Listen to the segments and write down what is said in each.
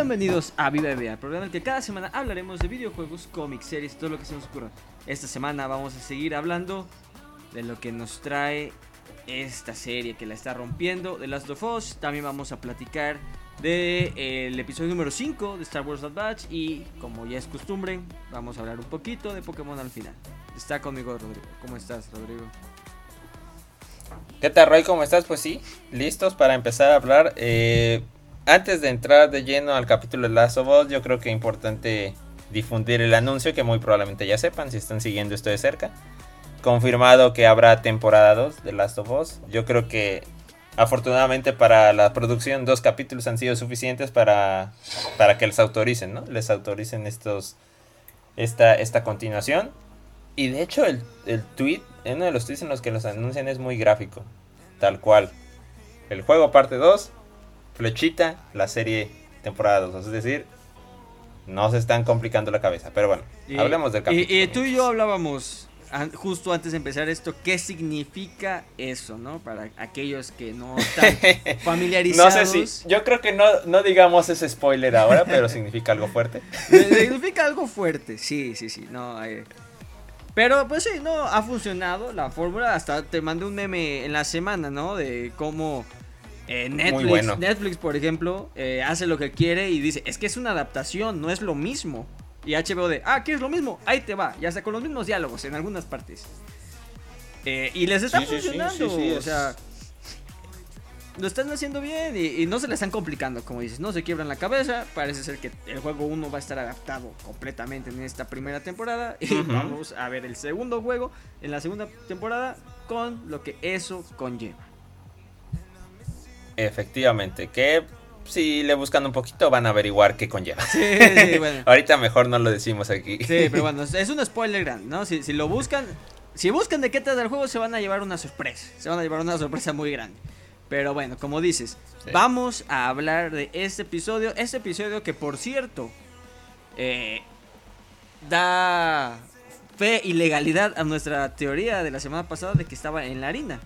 Bienvenidos a Viva el programa en que cada semana hablaremos de videojuegos, cómics, series, todo lo que se nos ocurra. Esta semana vamos a seguir hablando de lo que nos trae esta serie que la está rompiendo, de Last of Us. También vamos a platicar del de, el episodio número 5 de Star Wars Bad Batch y como ya es costumbre, vamos a hablar un poquito de Pokémon al final. Está conmigo Rodrigo. ¿Cómo estás, Rodrigo? ¿Qué tal, Roy? ¿Cómo estás? Pues sí, listos para empezar a hablar. Eh, antes de entrar de lleno al capítulo de Last of Us, yo creo que es importante difundir el anuncio que muy probablemente ya sepan si están siguiendo esto de cerca. Confirmado que habrá temporada 2 de Last of Us. Yo creo que afortunadamente para la producción dos capítulos han sido suficientes para, para que les autoricen, ¿no? Les autoricen estos esta, esta continuación. Y de hecho el, el tweet, uno de los tweets en los que los anuncian es muy gráfico. Tal cual. El juego parte 2, flechita, la serie temporada 2. Es decir, no se están complicando la cabeza. Pero bueno, hablemos del capítulo. Y, y tú y yo hablábamos justo antes de empezar esto, ¿qué significa eso, no? Para aquellos que no están familiarizados. no sé si, yo creo que no, no digamos ese spoiler ahora, pero significa algo fuerte. significa algo fuerte, sí, sí, sí, no. Eh. Pero pues sí, no, ha funcionado la fórmula, hasta te mandé un meme en la semana, ¿no? De cómo... Eh, Netflix, Netflix, por ejemplo, eh, hace lo que quiere y dice, es que es una adaptación, no es lo mismo. Y HBO de, ah, ¿quieres lo mismo? Ahí te va. Ya sea con los mismos diálogos en algunas partes. Eh, y les está funcionando. o sea, lo están haciendo bien y, no se le están complicando, como dices. No se quiebran la cabeza. Parece ser que el juego 1 va a estar adaptado completamente en esta primera temporada. Y vamos a ver el segundo juego en la segunda temporada con lo que eso conlleva. Efectivamente, que si le buscan un poquito van a averiguar qué conlleva. Sí, bueno. Ahorita mejor no lo decimos aquí. Sí, pero bueno, es un spoiler grande, ¿no? Si, lo buscan, si buscan de qué trata el juego, se van a llevar una sorpresa. Se van a llevar una sorpresa muy grande. Pero bueno, como dices, vamos a hablar de este episodio. Este episodio que, por cierto, eh, da fe y legalidad a nuestra teoría de la semana pasada de que estaba en la harina.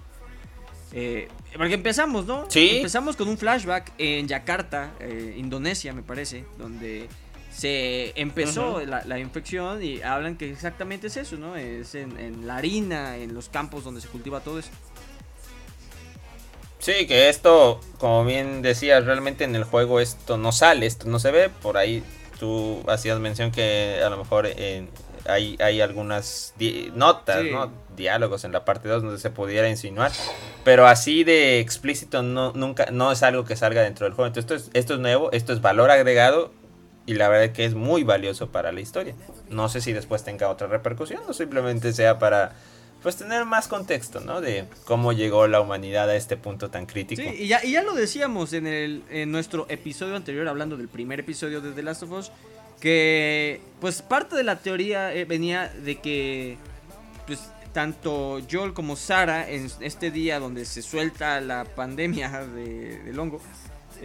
Eh, porque empezamos, ¿no? Sí. Empezamos con un flashback en Yakarta, eh, Indonesia, me parece, donde se empezó la, infección y hablan que exactamente es eso, ¿no? Es en, la harina, en los campos donde se cultiva todo eso. Sí, que esto, como bien decías, realmente en el juego esto no sale, esto no se ve. Por ahí tú hacías mención que a lo mejor en, hay, hay algunas notas, ¿no? diálogos en la parte 2 donde se pudiera insinuar, pero así de explícito no, nunca, no es algo que salga dentro del juego. Entonces esto es, esto es nuevo, esto es valor agregado y la verdad es que es muy valioso para la historia. No sé si después tenga otra repercusión o simplemente sea para pues tener más contexto, ¿no? De cómo llegó la humanidad a este punto tan crítico. Sí, y ya, y ya lo decíamos en, el, en nuestro episodio anterior, hablando del primer episodio de The Last of Us, que pues parte de la teoría eh, venía de que pues tanto Joel como Sara en este día donde se suelta la pandemia de, del hongo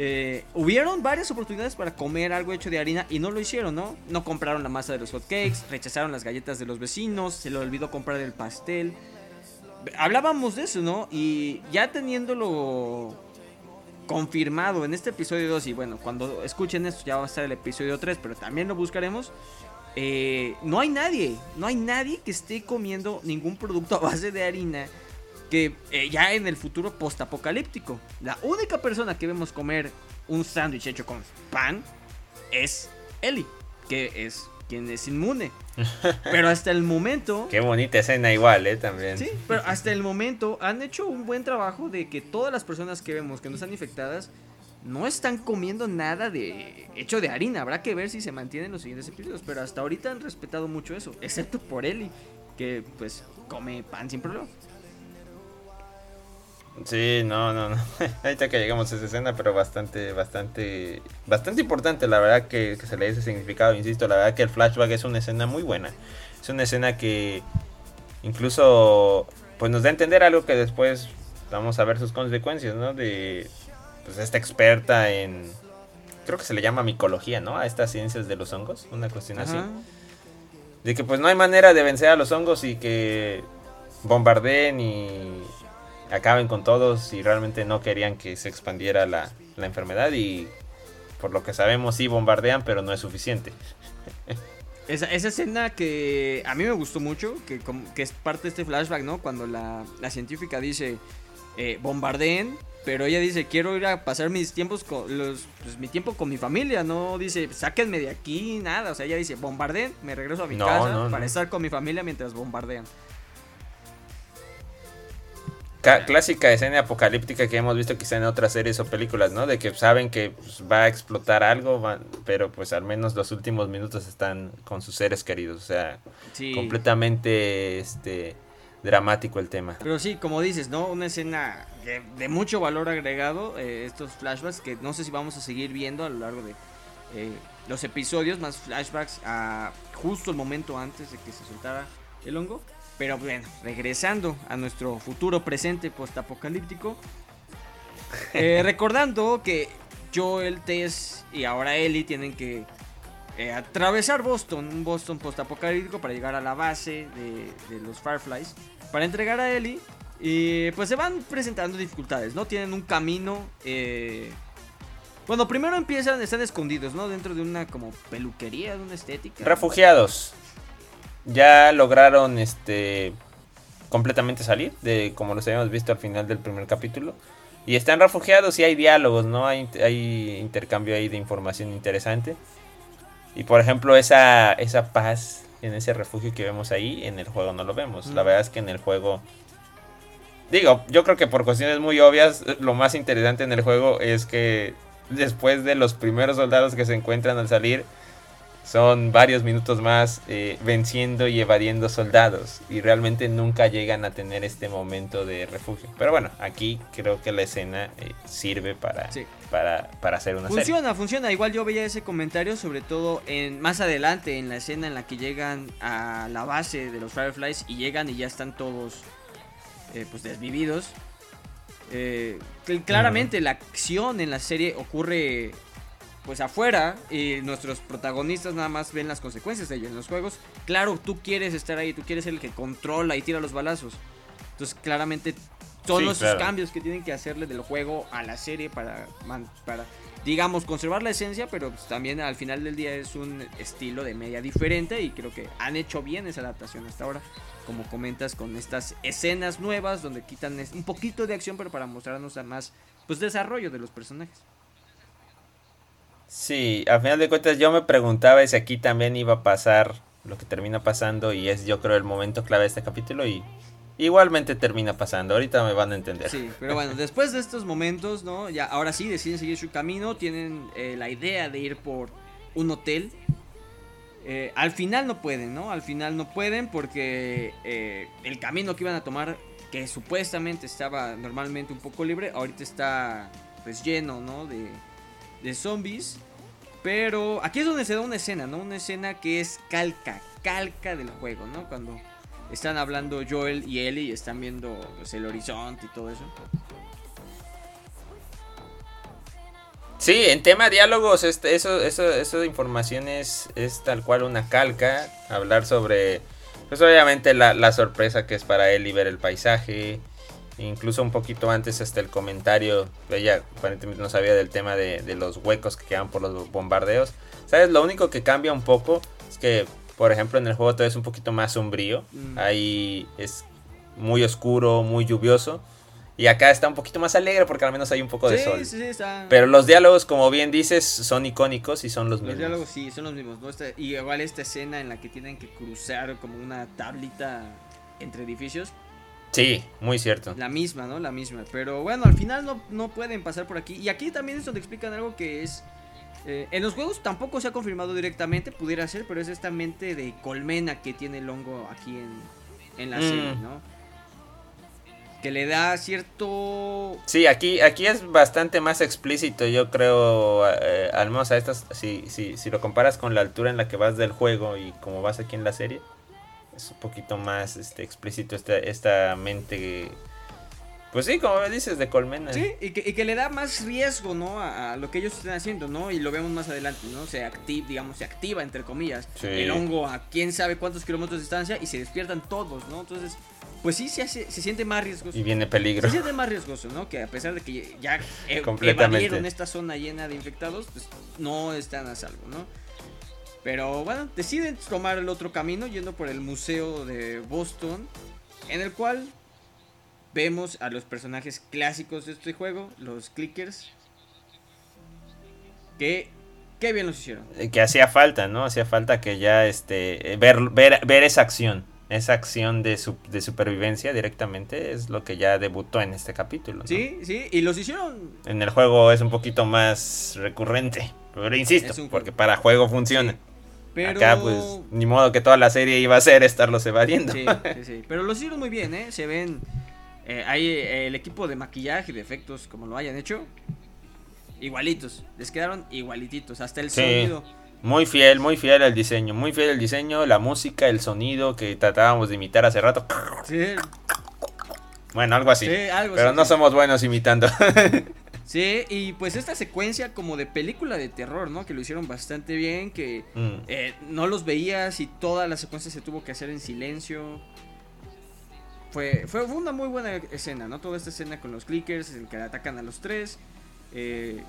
eh, hubieron varias oportunidades para comer algo hecho de harina y no lo hicieron, ¿no? No compraron la masa de los hotcakes, rechazaron las galletas de los vecinos, se le olvidó comprar el pastel. Hablábamos de eso, ¿no? Y ya teniéndolo confirmado en este episodio 2 y bueno, cuando escuchen esto ya va a estar el episodio 3, pero también lo buscaremos. Eh, no hay nadie, no hay nadie que esté comiendo ningún producto a base de harina que eh, ya en el futuro postapocalíptico. La única persona que vemos comer un sándwich hecho con pan es Ellie, que es quien es inmune. Pero hasta el momento. Qué bonita escena, igual, ¿eh? También. Sí, pero hasta el momento han hecho un buen trabajo de que todas las personas que vemos que no están infectadas no están comiendo nada de hecho de harina. Habrá que ver si se mantienen los siguientes episodios. Pero hasta ahorita han respetado mucho eso, excepto por Ellie, que pues come pan sin problema. Sí, no, no, no. Ahorita que llegamos a esa escena, pero bastante, bastante, bastante importante, la verdad que, se le dé ese significado, insisto, la verdad que el flashback es una escena muy buena. Es una escena que incluso pues nos da a entender algo que después vamos a ver sus consecuencias, ¿no? De pues esta experta en creo que se le llama micología, ¿no? A estas ciencias de los hongos, una cuestión así. De que pues no hay manera de vencer a los hongos y que bombardeen y acaben con todos y realmente no querían que se expandiera la, enfermedad y por lo que sabemos sí bombardean, pero no es suficiente. Esa, escena que a mí me gustó mucho, que, que es parte de este flashback, ¿no? Cuando la, científica dice, eh, bombardeen, pero ella dice, quiero ir a pasar mis tiempos con los, pues, mi tiempo con mi familia, no dice, sáquenme de aquí, nada. O sea, ella dice, bombardeen, me regreso a mi casa para estar con mi familia mientras bombardean clásica escena apocalíptica que hemos visto quizá en otras series o películas, ¿no? De que saben que pues, va a explotar algo, pero pues al menos los últimos minutos están con sus seres queridos. O sea, completamente este dramático el tema. Pero sí, como dices, ¿no? Una escena de, mucho valor agregado, eh, estos flashbacks que no sé si vamos a seguir viendo a lo largo de eh, los episodios, más flashbacks a justo el momento antes de que se soltara el hongo. Pero bueno, regresando a nuestro futuro presente postapocalíptico. Eh, recordando que Joel, Tess y ahora Ellie tienen que eh, atravesar Boston, un Boston postapocalíptico para llegar a la base de, los Fireflies. Para entregar a Ellie. Y pues se van presentando dificultades, ¿no? Tienen un camino. Eh, bueno, primero empiezan, están escondidos, ¿no? Dentro de una como peluquería, de una estética. Refugiados ya lograron este completamente salir de como los habíamos visto al final del primer capítulo y están refugiados y hay diálogos, ¿no? Hay, hay intercambio ahí de información interesante. Y por ejemplo, esa, esa paz en ese refugio que vemos ahí, en el juego no lo vemos. La verdad es que en el juego... Digo, yo creo que por cuestiones muy obvias, lo más interesante en el juego es que después de los primeros soldados que se encuentran al salir, son varios minutos más eh, venciendo y evadiendo soldados y realmente nunca llegan a tener este momento de refugio. Pero bueno, aquí creo que la escena eh, sirve para, para, para, hacer una funciona, Funciona, Igual yo veía ese comentario, sobre todo en más adelante en la escena en la que llegan a la base de los Fireflies y llegan y ya están todos eh, pues desvividos. claramente la acción en la serie ocurre pues afuera y nuestros protagonistas nada más ven las consecuencias de ello en los juegos. Claro, tú quieres estar ahí, tú quieres ser el que controla y tira los balazos. Entonces, claramente todos esos cambios que tienen que hacerle del juego a la serie para, para digamos, conservar la esencia, pero pues, también al final del día es un estilo de media diferente y creo que han hecho bien esa adaptación hasta ahora, como comentas, con estas escenas nuevas donde quitan un poquito de acción, pero para mostrarnos a más pues desarrollo de los personajes. Sí, a final de cuentas yo me preguntaba si aquí también iba a pasar lo que termina pasando y es yo creo el momento clave de este capítulo y igualmente termina pasando, ahorita me van a entender. Sí, pero bueno, después de estos momentos, ¿no? Ya ahora sí deciden seguir su camino, tienen eh, la idea de ir por un hotel. Eh, al final no pueden, ¿no? Al final no pueden porque eh, el camino que iban a tomar, que supuestamente estaba normalmente un poco libre, ahorita está pues lleno, ¿no? De, de zombies. Pero aquí es donde se da una escena, ¿no? Una escena que es calca, calca del juego, ¿no? Cuando están hablando Joel y Ellie y están viendo pues, el horizonte y todo eso. Sí, en tema diálogos, este, eso, eso, eso de información es, tal cual una calca. Hablar sobre, pues obviamente la, la sorpresa que es para Ellie ver el paisaje, Incluso un poquito antes hasta el comentario, ella aparentemente no sabía del tema de, los huecos que quedan por los bombardeos. ¿Sabes? Lo único que cambia un poco es que, por ejemplo, en el juego todo es un poquito más sombrío. Mm. Ahí es muy oscuro, muy lluvioso. Y acá está un poquito más alegre porque al menos hay un poco de sol. Sí, está... Pero los diálogos, como bien dices, son icónicos y son los, mismos. Los diálogos sí, son los mismos. y igual esta escena en la que tienen que cruzar como una tablita entre edificios Sí, muy cierto. La misma, ¿no? La misma. Pero bueno, al final no, no pueden pasar por aquí. Y aquí también es donde explican algo que es... Eh, en los juegos tampoco se ha confirmado directamente, pudiera ser, pero es esta mente de colmena que tiene el hongo aquí en, la mm. serie, ¿no? Que le da cierto... Sí, aquí, aquí es bastante más explícito, yo creo, eh, al menos a estas, si, si, si lo comparas con la altura en la que vas del juego y como vas aquí en la serie es un poquito más este, explícito esta, esta mente Pues sí, como dices, de colmena. Sí, y que, y que le da más riesgo, ¿no? A, a, lo que ellos están haciendo, ¿no? Y lo vemos más adelante, ¿no? Se activa, digamos, se activa, entre comillas, Sí. el hongo a quién sabe cuántos kilómetros de distancia y se despiertan todos, ¿no? Entonces, pues sí, se, hace, se siente más riesgoso. Y viene Se peligro. siente más riesgoso, ¿no? Que a pesar de que ya e- Completamente. evadieron esta zona llena de infectados, pues no están a salvo, ¿no? Pero bueno, deciden tomar el otro camino yendo por el museo de Boston, en el cual vemos a los personajes clásicos de este juego, los clickers, que qué bien los hicieron. Eh, Que hacía falta, ¿no? Hacía falta que ya este eh, ver, ver, ver esa acción. Esa acción de, su- de supervivencia directamente es lo que ya debutó en este capítulo. ¿no? Sí, sí, y los hicieron En el juego es un poquito más recurrente. Pero insisto, porque para juego funciona. Pero Acá, pues, ni modo que toda la serie iba a ser estarlos evadiendo. Sí, sí, sí. Pero los hicieron muy bien, ¿eh? Se ven. eh, hay eh, el equipo de maquillaje y de efectos, como lo hayan hecho. Igualitos. Les quedaron igualititos. Hasta el Sí. sonido. Muy fiel, muy fiel al diseño. Muy fiel al diseño, la música, el sonido que tratábamos de imitar hace rato. Sí, Bueno, algo así. sí, algo Pero no somos buenos imitando. Sí, y pues esta secuencia como de película de terror, ¿no? Que lo hicieron bastante bien. Que Mm. eh, no los veías y toda la secuencia se tuvo que hacer en silencio. Fue, fue, fue una muy buena escena, ¿no? Toda esta escena con los clickers, el que atacan a los tres. Eh,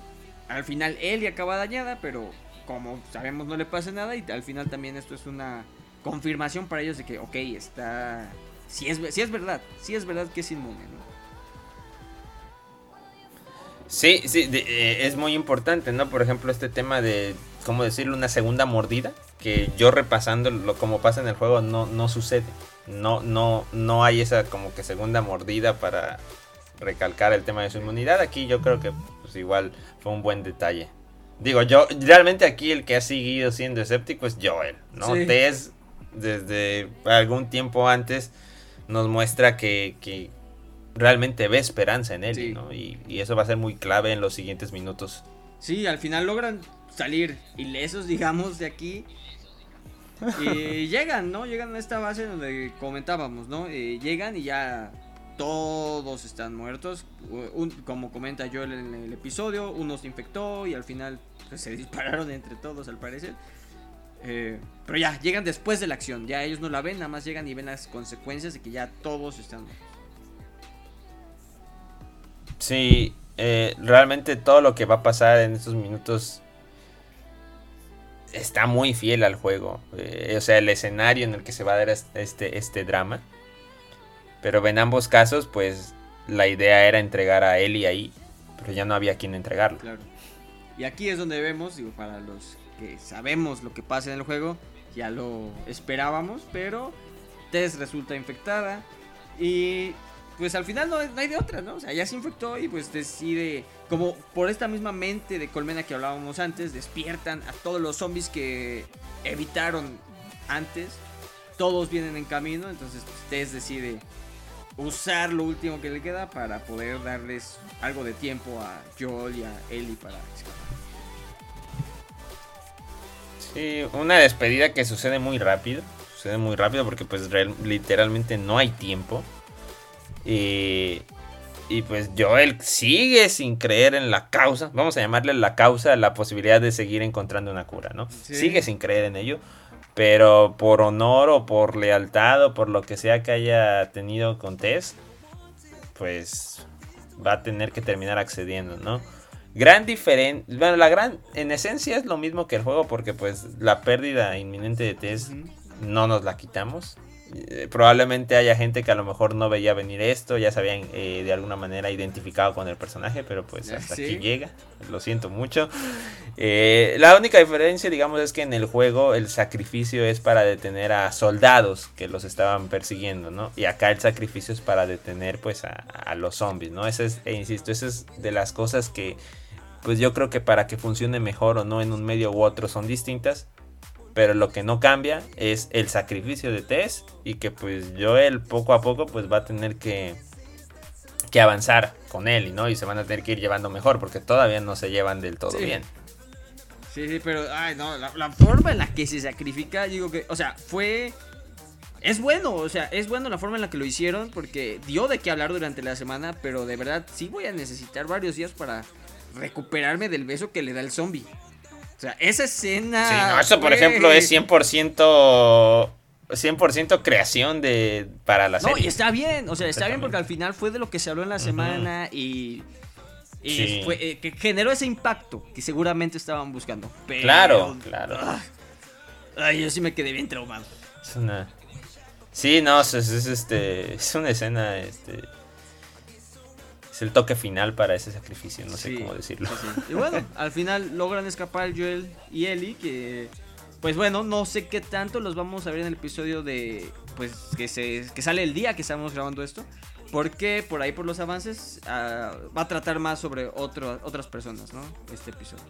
al final Ellie acaba dañada, pero como sabemos no le pasa nada. Y al final también esto es una confirmación para ellos de que, ok, está... Si es, sí es verdad, sí es verdad que es inmune, ¿no? Sí, sí, de- eh, es muy importante, ¿no? Por ejemplo, este tema de, ¿cómo decirlo? Una segunda mordida, que yo repasando lo como pasa en el juego no, no sucede. No, no, no hay esa como que segunda mordida para recalcar el tema de su inmunidad. Aquí yo creo que pues igual fue un buen detalle. Digo, yo realmente aquí el que ha seguido siendo escéptico es Joel, ¿no? Sí. Tess, desde algún tiempo antes, nos muestra que, que realmente ve esperanza en él, Sí. ¿no? Y, y eso va a ser muy clave en los siguientes minutos. Sí, al final logran salir ilesos, digamos, de aquí. Y llegan, ¿no? Llegan a esta base donde comentábamos, ¿no? Eh, llegan y ya todos están muertos. Un- como comenta Joel en el episodio, uno se infectó y al final pues, se dispararon entre todos, al parecer. Eh, pero ya, llegan después de la acción. Ya ellos no la ven, nada más llegan y ven las consecuencias de que ya todos están muertos. Sí, eh, realmente todo lo que va a pasar en estos minutos está muy fiel al juego. Eh, o sea, el escenario en el que se va a dar este, este drama. Pero en ambos casos, pues la idea era entregar a Ellie ahí, pero ya no había quien entregarlo. Claro. Y aquí es donde vemos, digo, para los que sabemos lo que pasa en el juego, ya lo esperábamos, pero Tess resulta infectada y pues al final no, hay de otra, ¿no? O sea, ya se infectó y pues decide, como por esta misma mente de colmena que hablábamos antes, despiertan a todos los zombies que evitaron antes, todos vienen en camino, entonces pues, Tess decide usar lo último que le queda para poder darles algo de tiempo a Joel y a Ellie para. Sí, una despedida que sucede muy rápido. Sucede muy rápido porque pues literalmente no hay tiempo. Y, y pues Joel sigue sin creer en la causa. Vamos a llamarle la causa, la posibilidad de seguir encontrando una cura, ¿no? Sí. Sigue sin creer en ello. Pero por honor o por lealtad o por lo que sea que haya tenido con Tess, pues va a tener que terminar accediendo, ¿no? Gran diferencia, bueno, la gran, en esencia es lo mismo que el juego porque pues la pérdida inminente de Tess no nos la quitamos. Eh, probablemente haya gente que a lo mejor no veía venir esto, ya se habían eh, de alguna manera identificado con el personaje, pero pues hasta sí. aquí llega, lo siento mucho. Eh, la única diferencia, digamos, es que en el juego el sacrificio es para detener a soldados que los estaban persiguiendo, ¿no? Y acá el sacrificio es para detener pues a, a los zombies, ¿no? Es, e insisto, esa es de las cosas que pues yo creo que para que funcione mejor o no en un medio u otro son distintas. Pero lo que no cambia es el sacrificio de Tess y que pues Joel poco a poco pues va a tener que, que avanzar con él, ¿no? Y se van a tener que ir llevando mejor porque todavía no se llevan del todo Sí. bien. Sí, sí, pero, ay, no, la, la forma en la que se sacrifica, digo que, o sea, fue es bueno, o sea, es bueno la forma en la que lo hicieron porque dio de qué hablar durante la semana, pero de verdad sí voy a necesitar varios días para recuperarme del beso que le da el zombie. O sea, esa escena... Sí, no, eso por ejemplo es 100%... 100% creación de para la serie. No, y está bien, o sea, está bien porque al final fue de lo que se habló en la semana y y fue, eh, que generó ese impacto que seguramente estaban buscando. claro, claro. Ah, ay, yo sí me quedé bien traumado. Es una. Sí, no, es, este. Es una escena. Este. Es el toque final para ese sacrificio, no sé cómo decirlo. y bueno, al final logran escapar Joel y Ellie, que. Pues bueno, no sé qué tanto los vamos a ver en el episodio de. Pues que, se, que sale el día que estamos grabando esto. Porque por ahí, por los avances, ah, va a tratar más sobre otras personas, ¿no? Este episodio.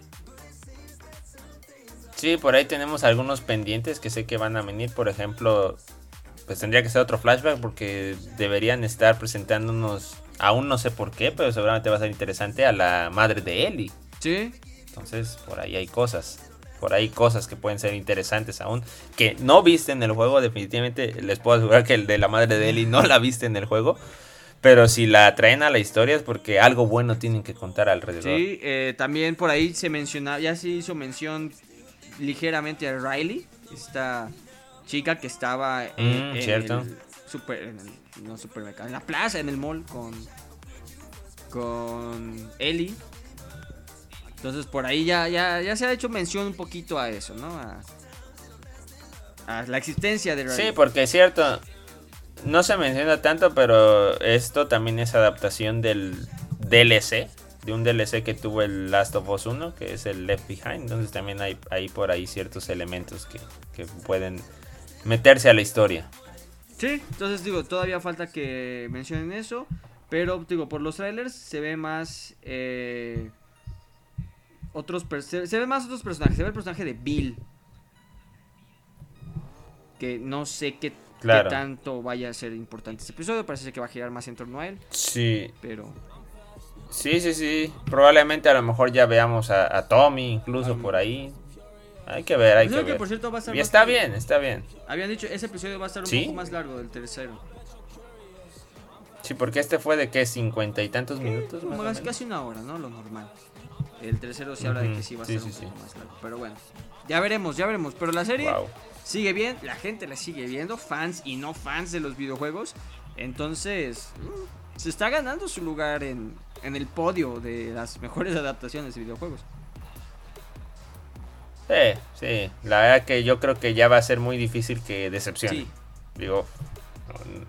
Sí, por ahí tenemos algunos pendientes que sé que van a venir. Por ejemplo, pues tendría que ser otro flashback porque deberían estar presentándonos, aún no sé por qué, pero seguramente va a ser interesante, a la madre de Ellie. Sí. Entonces, por ahí hay cosas. Por ahí cosas que pueden ser interesantes aún. Que no viste en el juego, definitivamente les puedo asegurar que el de la madre de Ellie no la viste en el juego. Pero si la traen a la historia es porque algo bueno tienen que contar alrededor. Sí, eh, también por ahí se menciona, ya se hizo mención ligeramente a Riley, esta chica que estaba en, mm, ¿cierto? Super, en no supermercado, en la plaza, en el mall con con Ellie. Entonces por ahí ya, ya, ya se ha hecho mención un poquito a eso, ¿no? A, a la existencia de Riley. Sí, porque es cierto, no se menciona tanto, pero esto también es adaptación del DLC, de un DLC que tuvo el Last of Us 1, que es el Left Behind. Entonces también hay, hay por ahí ciertos elementos que, pueden meterse a la historia. Sí, entonces digo, todavía falta que mencionen eso. Pero digo, por los trailers se ve más. Eh, otros se, se, ve más otros personajes. Se ve el personaje de Bill. Que no sé qué claro. tanto vaya a ser importante este episodio. Parece que va a girar más en torno a él. Sí. Pero. Sí, sí, sí. Probablemente a lo mejor ya veamos a, Tommy incluso por ahí. Hay que ver, hay pues que, ver. por cierto va a estar y está bien, está bien. Habían dicho, ese episodio va a estar un poco más largo del tercero. Sí, porque este fue de qué, cincuenta y tantos minutos. Más casi una hora, ¿no? Lo normal. El tercero se habla de que sí va a ser un poco más largo. Pero bueno, ya veremos, ya veremos. Pero la serie sigue bien, la gente la sigue viendo, fans y no fans de los videojuegos. Entonces, mm, se está ganando su lugar en, en el podio de las mejores adaptaciones de videojuegos. Sí, sí, la verdad que yo creo que ya va a ser muy difícil que decepcione. Digo,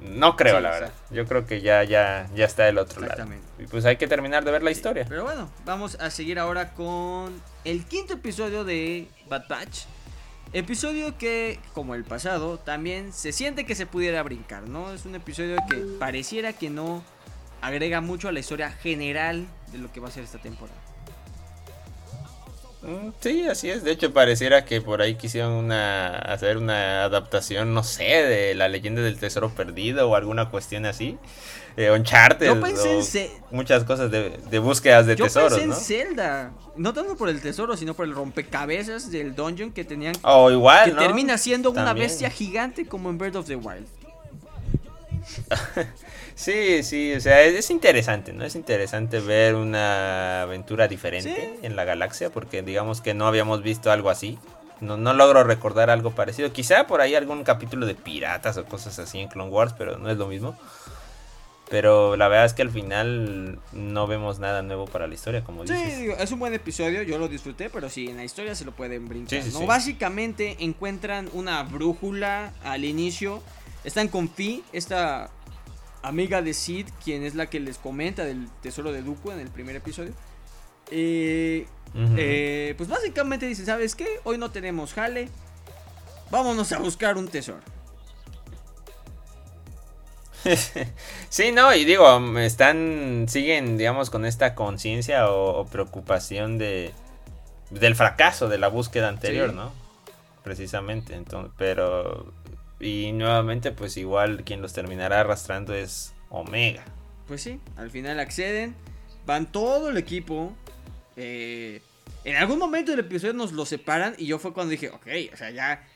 no creo, la verdad. Yo creo que ya, ya, ya está del otro lado. Y pues hay que terminar de ver la historia. Pero bueno, vamos a seguir ahora con el quinto episodio de Bad Batch. Episodio que, como el pasado, también se siente que se pudiera brincar, ¿no? Es un episodio que pareciera que no agrega mucho a la historia general de lo que va a ser esta temporada. Mm, sí, así es. De hecho, pareciera que por ahí quisieron una, hacer una adaptación, no sé, de la leyenda del tesoro perdido o alguna cuestión así. Eh, Uncharted. Yo pensé en muchas cosas de, de búsquedas de tesoros. Yo pensé en Zelda. No tanto por el tesoro, sino por el rompecabezas del dungeon que tenían. O igual. Que termina siendo una bestia gigante como en Bird of the Wild. sí, sí, o sea, es, interesante, ¿no? Es interesante ver una aventura diferente en la galaxia, porque digamos que no habíamos visto algo así. No, no logro recordar algo parecido. Quizá por ahí algún capítulo de piratas o cosas así en Clone Wars, pero no es lo mismo. Pero la verdad es que al final no vemos nada nuevo para la historia, como dices. Sí, es un buen episodio, yo lo disfruté, pero sí, en la historia se lo pueden brincar. ¿no? Básicamente encuentran una brújula al inicio. Están con Fi, esta amiga de Sid, quien es la que les comenta del tesoro de Dooku en el primer episodio. Eh, eh, pues básicamente dicen, ¿sabes qué? Hoy no tenemos jale. Vámonos a buscar un tesoro. sí, no, y digo, están, siguen, digamos, con esta conciencia o, preocupación de del fracaso de la búsqueda anterior, ¿no? Precisamente, entonces, pero y nuevamente, pues igual quien los terminará arrastrando es Omega. Pues sí, al final acceden, van todo el equipo. Eh, en algún momento del episodio nos lo separan y yo fue cuando dije, ok, o sea, ya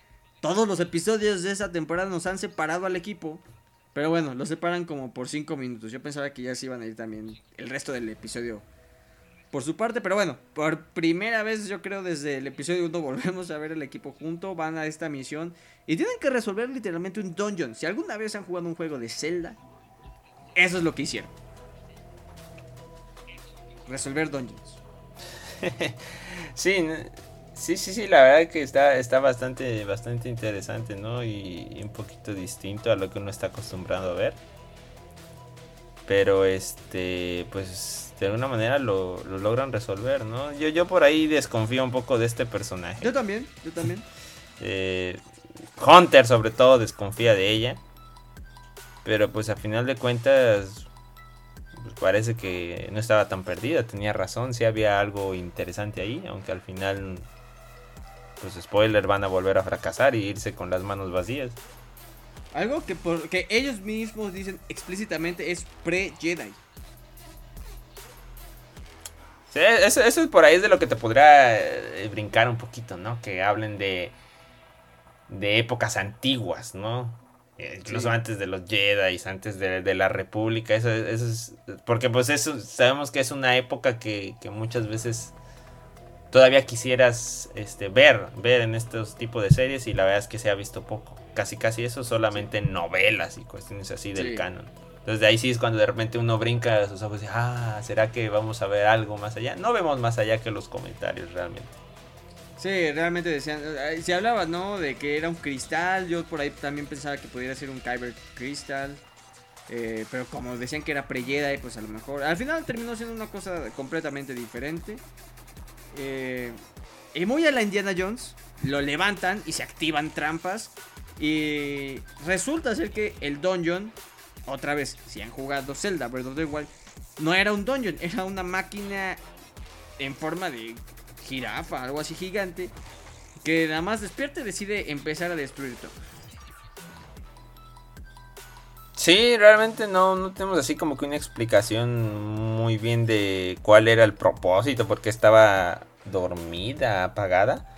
todos los episodios de esa temporada nos han separado al equipo. Pero bueno, lo separan como por 5 minutos. Yo pensaba que ya se iban a ir también el resto del episodio por su parte. Pero bueno, por primera vez yo creo desde el episodio 1 volvemos a ver el equipo junto. Van a esta misión y tienen que resolver literalmente un dungeon. Si alguna vez han jugado un juego de Zelda, eso es lo que hicieron. Resolver dungeons. sí, sí, sí, sí, la verdad que está, está bastante, bastante interesante, ¿no? Y, un poquito distinto a lo que uno está acostumbrado a ver. Pero este, pues de alguna manera lo, logran resolver, ¿no? Yo, yo por ahí desconfío un poco de este personaje. Yo también, yo también. Eh, Hunter sobre todo desconfía de ella. Pero pues a final de cuentas pues, parece que no estaba tan perdida, tenía razón, sí había algo interesante ahí, aunque al final pues spoiler van a volver a fracasar y irse con las manos vacías. Algo que, por, que ellos mismos dicen explícitamente es pre-Jedi. Eso, eso, es por ahí es de lo que te podría eh, brincar un poquito, ¿no? Que hablen de, de épocas antiguas, ¿no? Eh, incluso antes de los Jedi, antes de, la República, eso, eso, es, porque pues eso, sabemos que es una época que, que muchas veces todavía quisieras este, ver, ver en estos tipos de series y la verdad es que se ha visto poco. Casi casi eso solamente en novelas y cuestiones así del canon. Entonces de ahí sí es cuando de repente uno brinca a sus ojos y dice, ah, ¿será que vamos a ver algo más allá? No vemos más allá que los comentarios realmente. Sí, realmente decían, se hablaba, ¿no? De que era un cristal, yo por ahí también pensaba que pudiera ser un Kyber Crystal. Eh, pero como decían que era pre-Jedi, pues a lo mejor. Al final terminó siendo una cosa completamente diferente. Eh, y muy a la Indiana Jones, lo levantan y se activan trampas. Y resulta ser que el dungeon, otra vez, si han jugado Zelda Breath of the no era un dungeon, era una máquina en forma de jirafa, algo así gigante, que nada más despierta y decide empezar a destruir todo. Sí, realmente no, no tenemos así como que una explicación muy bien de cuál era el propósito, porque estaba dormida, apagada.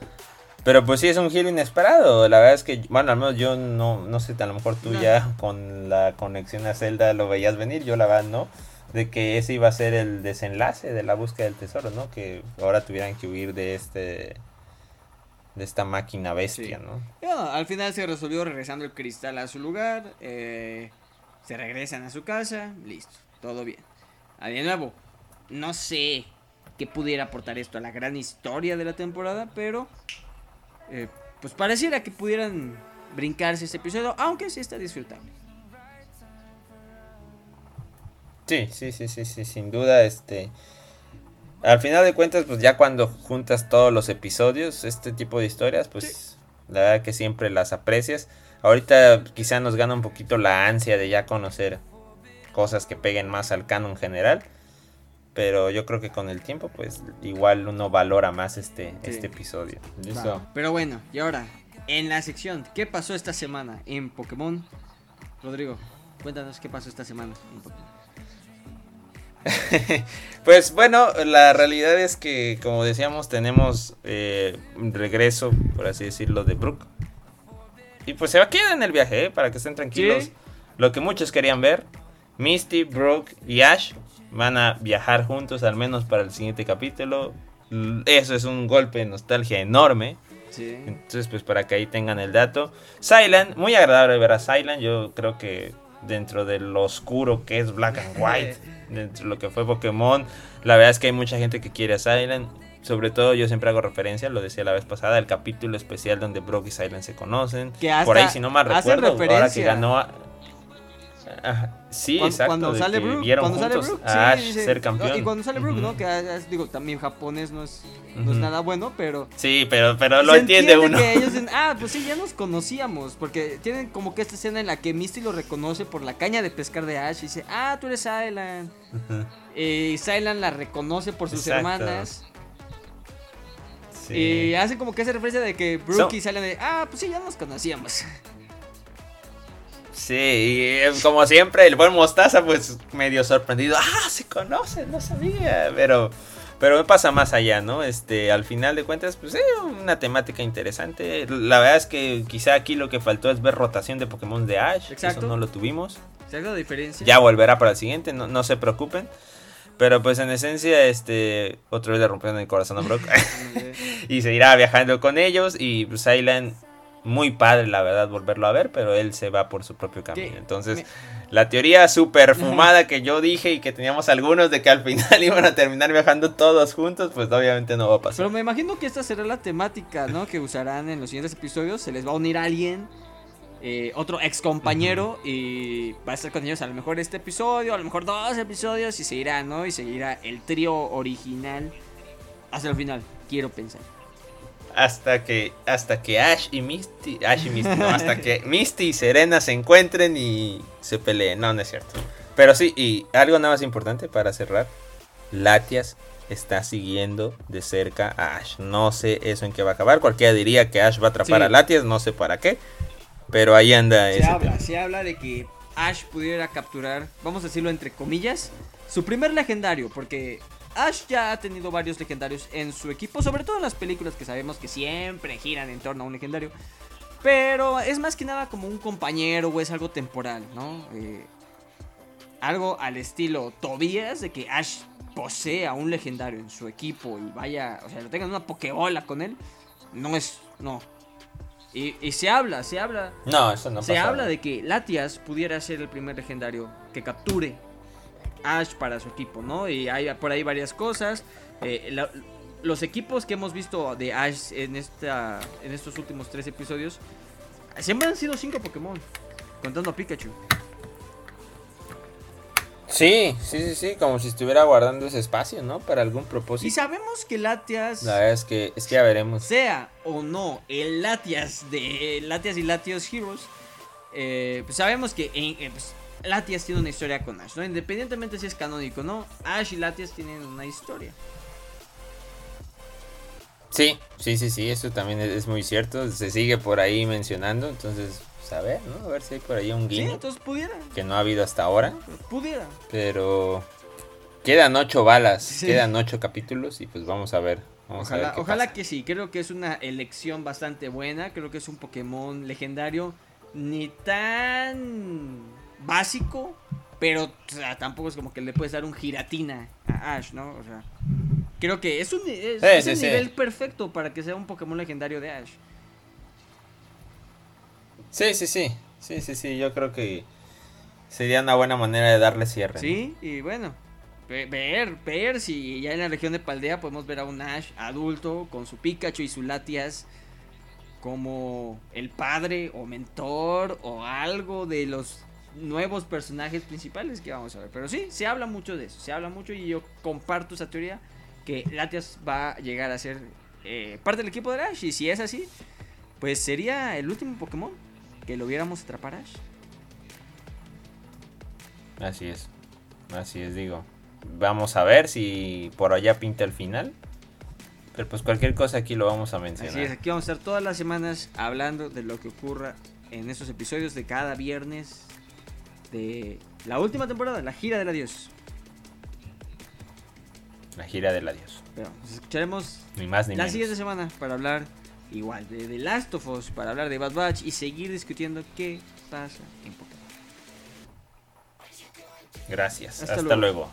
Pero pues sí es un giro inesperado. La verdad es que, bueno, al menos yo no, no sé, a lo mejor tú ya con la conexión a Zelda lo veías venir, yo la verdad no. De que ese iba a ser el desenlace de la búsqueda del tesoro, ¿no? Que ahora tuvieran que huir de este de esta máquina bestia, ¿no? al final se resolvió regresando el cristal a su lugar. Eh, se regresan a su casa, listo, todo bien. Ah, de nuevo, no sé qué pudiera aportar esto a la gran historia de la temporada, pero eh, pues pareciera que pudieran brincarse este episodio, aunque sí está disfrutable. Sí, sí, sí, sí, sí, sin duda, este... Al final de cuentas, pues ya cuando juntas todos los episodios, este tipo de historias, pues la verdad que siempre las aprecias. Ahorita quizá nos gana un poquito la ansia de ya conocer cosas que peguen más al canon general. Pero yo creo que con el tiempo, pues igual uno valora más este, este episodio. Pero bueno, y ahora, en la sección, ¿qué pasó esta semana en Pokémon? Rodrigo, cuéntanos qué pasó esta semana en Pokémon. pues bueno, la realidad es que, como decíamos, tenemos eh, un regreso, por así decirlo, de Brook. Y pues se va a quedar en el viaje, ¿eh? para que estén tranquilos. Lo que muchos querían ver. Misty, Brooke y Ash van a viajar juntos al menos para el siguiente capítulo. Eso es un golpe de nostalgia enorme. Entonces, pues para que ahí tengan el dato. Silent, muy agradable ver a Silent. Yo creo que dentro de lo oscuro que es Black and White, dentro de lo que fue Pokémon, la verdad es que hay mucha gente que quiere a Silent. Sobre todo yo siempre hago referencia, lo decía la vez pasada, el capítulo especial donde Brock y Silent se conocen. Por ahí si no mal recuerdo, ahora que ganó... Sí, exacto. Cuando sale Brook, cuando sale Brook, sí, ser campeón. y cuando sale Brook, ¿no? Que digo, también japonés no es, no es nada bueno, pero. Sí, pero, pero lo entiende, uno. Que ellos dicen, ah, pues sí, ya nos conocíamos. Porque tienen como que esta escena en la que Misty lo reconoce por la caña de pescar de Ash y dice, ah, tú eres Island. Y Silent la reconoce por sus hermanas. Y hace como que esa referencia de que Brooke y salen de, ah, pues sí, ya nos conocíamos. Sí, y eh, como siempre, el buen Mostaza, pues medio sorprendido. Ah, se conocen, no sabía. Pero, Pero me pasa más allá, ¿no? Este, al final de cuentas, pues es una temática interesante. La verdad es que quizá aquí lo que faltó es ver rotación de Pokémon de Ash. Exacto. Eso no lo tuvimos. ¿Se diferencia? Ya volverá para el siguiente, no, no se preocupen. Pero pues en esencia, este, otra vez le rompieron el corazón a Brock. y seguirá viajando con ellos. Y pues Island, muy padre, la verdad, volverlo a ver, pero él se va por su propio camino. Entonces, la teoría super fumada que yo dije y que teníamos algunos de que al final iban a terminar viajando todos juntos, pues obviamente no va a pasar. Pero me imagino que esta será la temática, ¿no? Que usarán en los siguientes episodios. Se les va a unir alguien eh, otro ex compañero y va a estar con ellos a lo mejor este episodio, a lo mejor dos episodios y seguirá, ¿no? Y seguirá el trío original hasta el final, quiero pensar. Hasta que hasta que Ash y Misty, Ash y Misty, no, hasta que Misty y Serena se encuentren y se peleen, no, no es cierto. Pero sí, y algo nada más importante para cerrar, Latias está siguiendo de cerca a Ash. No sé eso en qué va a acabar. Cualquiera diría que Ash va a atrapar a Latias, no sé para qué. Pero ahí anda. Se habla, se habla de que Ash pudiera capturar, vamos a decirlo entre comillas, su primer legendario, porque Ash ya ha tenido varios legendarios en su equipo, sobre todo en las películas que sabemos que siempre giran en torno a un legendario. Pero es más que nada como un compañero o es algo temporal, ¿no? Eh, algo al estilo Tobias, de que Ash posea un legendario en su equipo y vaya, o sea, lo tengan una pokebola con él. No es, no, y, se habla, se habla. No, eso no Se habla de que Latias pudiera ser el primer legendario que capture Ash para su equipo, ¿no? Y hay por ahí varias cosas. Eh, los equipos que hemos visto de Ash en, esta, en estos últimos tres episodios siempre han sido cinco Pokémon, contando a Pikachu. Sí, sí, sí, sí, como si estuviera guardando ese espacio, ¿no? Para algún propósito. Y sabemos que Latias. La verdad es que, es que ya veremos. Sea o no el Latias de Latias y Latios Heroes, eh, pues sabemos que eh, pues, Latias tiene una historia con Ash, ¿no? Independientemente si es canónico no, Ash y Latias tienen una historia. Sí, sí, sí, sí, eso también es muy cierto. Se sigue por ahí mencionando, entonces a ver, ¿no? A ver si hay por ahí un guiño. entonces pudiera. Que no ha habido hasta ahora. Pudiera. Pero quedan ocho balas, quedan ocho capítulos y pues vamos a ver. ojalá, ojalá que sí, creo que es una elección bastante buena, creo que es un Pokémon legendario ni tan básico, pero tampoco es como que le puedes dar un giratina a Ash, ¿no? O sea, creo que es un es, el nivel perfecto para que sea un Pokémon legendario de Ash. Sí, sí, sí. Sí, sí, sí. Yo creo que sería una buena manera de darle cierre. Sí, y bueno, ver, ver si ya en la región de Paldea podemos ver a un Ash adulto con su Pikachu y su Latias como el padre o mentor o algo de los nuevos personajes principales que vamos a ver. Pero sí, se habla mucho de eso, se habla mucho y yo comparto esa teoría que Latias va a llegar a ser eh, parte del equipo de Ash y si es así, pues sería el último Pokémon que lo viéramos atrapar Ash. Así es. Así es, digo. Vamos a ver si por allá pinta el final. Pero pues cualquier cosa aquí lo vamos a mencionar. Así es, aquí vamos a estar todas las semanas hablando de lo que ocurra en estos episodios de cada viernes de la última temporada, la gira del adiós. La gira del adiós. Pero nos escucharemos ni más ni la siguiente semana para hablar igual de The Last of Us para hablar de Bad Batch y seguir discutiendo qué pasa en Pokémon. Gracias. Hasta, luego.